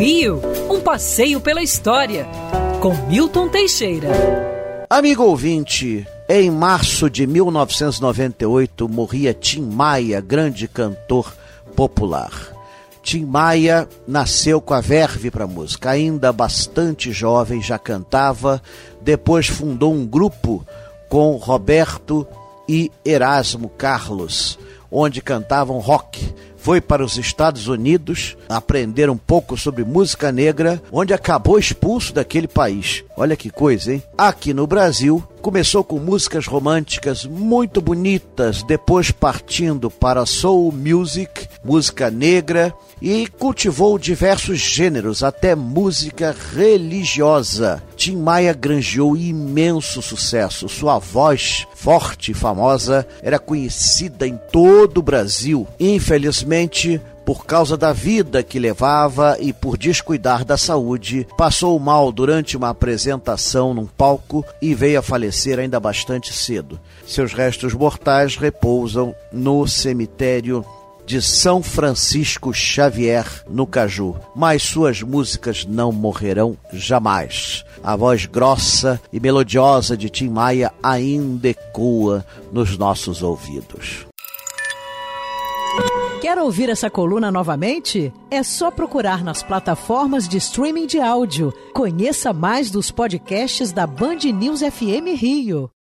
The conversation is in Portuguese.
Rio, um passeio pela história, com Milton Teixeira. Amigo ouvinte, em março de 1998 morria Tim Maia, grande cantor popular. Tim Maia nasceu com a verve para música, ainda bastante jovem, já cantava, depois fundou um grupo com Roberto e Erasmo Carlos, onde cantavam rock foi para os Estados Unidos aprender um pouco sobre música negra, onde acabou expulso daquele país. Olha que coisa, hein? Aqui no Brasil, começou com músicas românticas muito bonitas, depois partindo para soul music, música negra e cultivou diversos gêneros, até música religiosa. Tim Maia granjeou imenso sucesso. Sua voz forte e famosa era conhecida em todo o Brasil. Infelizmente, por causa da vida que levava e por descuidar da saúde, passou mal durante uma apresentação num palco e veio a falecer ainda bastante cedo. Seus restos mortais repousam no cemitério de São Francisco Xavier, no Caju. Mas suas músicas não morrerão jamais. A voz grossa e melodiosa de Tim Maia ainda ecoa nos nossos ouvidos. Quer ouvir essa coluna novamente? É só procurar nas plataformas de streaming de áudio. Conheça mais dos podcasts da Band News FM Rio.